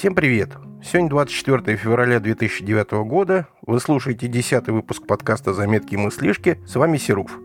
Всем привет! Сегодня 24 февраля 2009 года. Вы слушаете 10 выпуск подкаста «Заметки и мыслишки». С вами Серуф.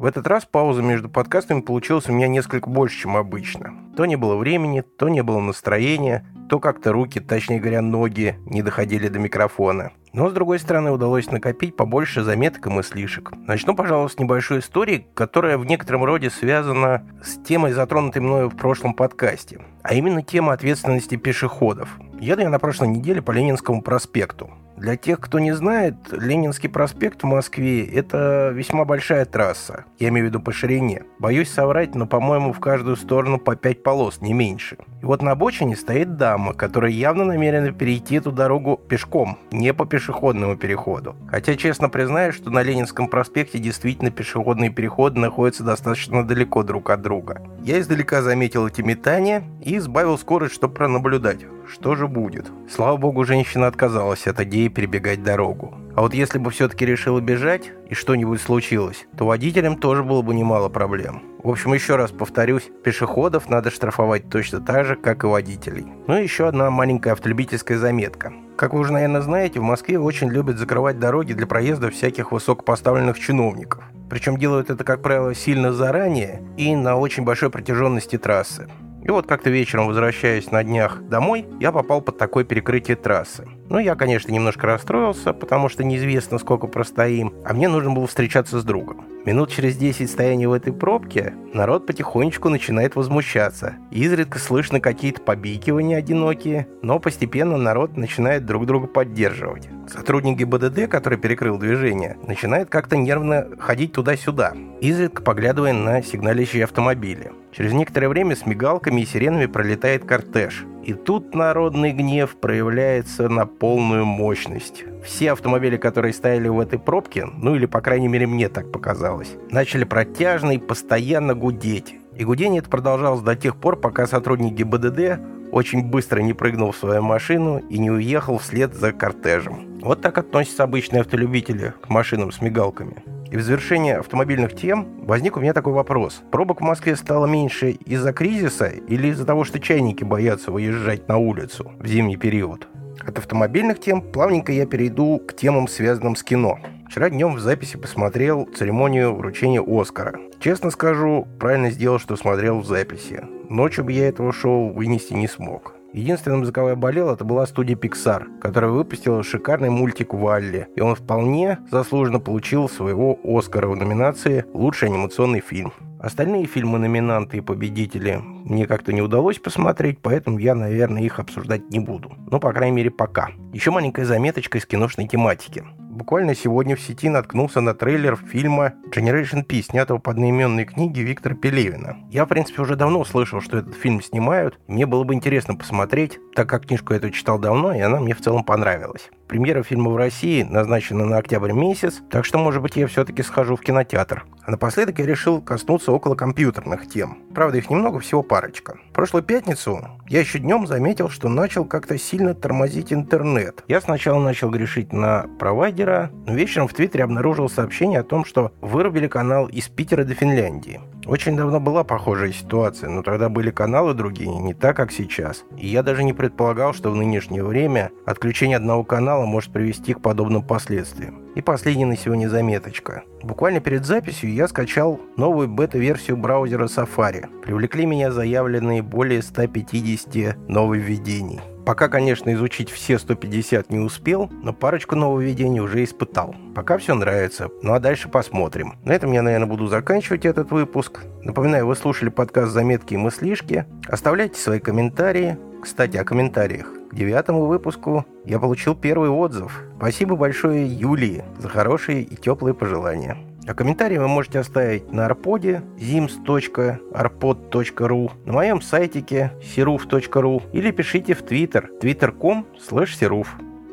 В этот раз пауза между подкастами получилась у меня несколько больше, чем обычно. То не было времени, то не было настроения, то как-то руки, точнее говоря, ноги не доходили до микрофона. Но, с другой стороны, удалось накопить побольше заметок и мыслишек. Начну, пожалуй, с небольшой истории, которая в некотором роде связана с темой, затронутой мною в прошлом подкасте, а именно тема ответственности пешеходов. Еду я на прошлой неделе по Ленинскому проспекту. Для тех, кто не знает, Ленинский проспект в Москве – это весьма большая трасса. Я имею в виду по ширине. Боюсь соврать, но, по-моему, в каждую сторону по пять полос, не меньше. И вот на обочине стоит дама, которая явно намерена перейти эту дорогу пешком, не по пешеходному переходу. Хотя, честно признаюсь, что на Ленинском проспекте действительно пешеходные переходы находятся достаточно далеко друг от друга. Я издалека заметил эти метания и сбавил скорость, чтобы пронаблюдать, что же будет. Слава богу, женщина отказалась от идеи перебегать дорогу. А вот если бы все-таки решила бежать и что-нибудь случилось, то водителям тоже было бы немало проблем. В общем, еще раз повторюсь, пешеходов надо штрафовать точно так же, как и водителей. Ну и еще одна маленькая автолюбительская заметка. Как вы уже, наверное, знаете, в Москве очень любят закрывать дороги для проезда всяких высокопоставленных чиновников. Причем делают это, как правило, сильно заранее и на очень большой протяженности трассы. И вот как-то вечером, возвращаясь на днях домой, я попал под такое перекрытие трассы. Ну, я, конечно, немножко расстроился, потому что неизвестно, сколько простоим, а мне нужно было встречаться с другом. Минут через 10 стояния в этой пробке народ потихонечку начинает возмущаться. Изредка слышно какие-то побикивания одинокие, но постепенно народ начинает друг друга поддерживать. Сотрудник ГИБДД, который перекрыл движение, начинает как-то нервно ходить туда-сюда, изредка поглядывая на сигналящие автомобили. Через некоторое время с мигалками и сиренами пролетает кортеж. И тут народный гнев проявляется на полную мощность. Все автомобили, которые стояли в этой пробке, ну или, по крайней мере, мне так показалось, начали протяжно и постоянно гудеть. И гудение это продолжалось до тех пор, пока сотрудник ГИБДД очень быстро не прыгнул в свою машину и не уехал вслед за кортежем. Вот так относятся обычные автолюбители к машинам с мигалками. И в завершение автомобильных тем возник у меня такой вопрос. Пробок в Москве стало меньше из-за кризиса или из-за того, что чайники боятся выезжать на улицу в зимний период? От автомобильных тем плавненько я перейду к темам, связанным с кино. Вчера днем в записи посмотрел церемонию вручения Оскара. Честно скажу, правильно сделал, что смотрел в записи. Ночью бы я этого шоу вынести не смог. Единственным, за кого я болел, это была студия Pixar, которая выпустила шикарный мультик «Валли», и он вполне заслуженно получил своего Оскара в номинации «Лучший анимационный фильм». Остальные фильмы-номинанты и победители мне как-то не удалось посмотреть, поэтому я, наверное, их обсуждать не буду. Ну, по крайней мере, пока. Еще маленькая заметочка из киношной тематики. Буквально сегодня в сети наткнулся на трейлер фильма Generation P, снятого по одноименной книге Виктора Пелевина. Я, в принципе, уже давно слышал, что этот фильм снимают. Мне было бы интересно посмотреть, так как книжку эту читал давно, и она мне в целом понравилась. Премьера фильма в России назначена на октябрь месяц, так что, может быть, я все-таки схожу в кинотеатр. Напоследок я решил коснуться около компьютерных тем. Правда, их немного, всего парочка. Прошлую пятницу я еще днем заметил, что начал как-то сильно тормозить интернет. Я сначала начал грешить на провайдера, но вечером в Твиттере обнаружил сообщение о том, что вырубили канал из Питера до Финляндии. Очень давно была похожая ситуация, но тогда были каналы другие, не так, как сейчас. И я даже не предполагал, что в нынешнее время отключение одного канала может привести к подобным последствиям. И последняя на сегодня заметочка. Буквально перед записью я скачал новую бета-версию браузера Safari. Привлекли меня заявленные более 150 нововведений. Пока, конечно, изучить все 150 не успел, но парочку нововведений уже испытал. Пока все нравится, ну а дальше посмотрим. На этом я, наверное, буду заканчивать этот выпуск. Напоминаю, вы слушали подкаст «Заметки и мыслишки». Оставляйте свои комментарии. Кстати, о комментариях. К девятому выпуску я получил первый отзыв. Спасибо большое Юлии за хорошие и теплые пожелания. А комментарии вы можете оставить на арподе zims.arpod.ru, на моем сайтике siruf.ru или пишите в Twitter twitter.com slash siruf.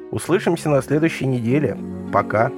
Услышимся на следующей неделе. Пока.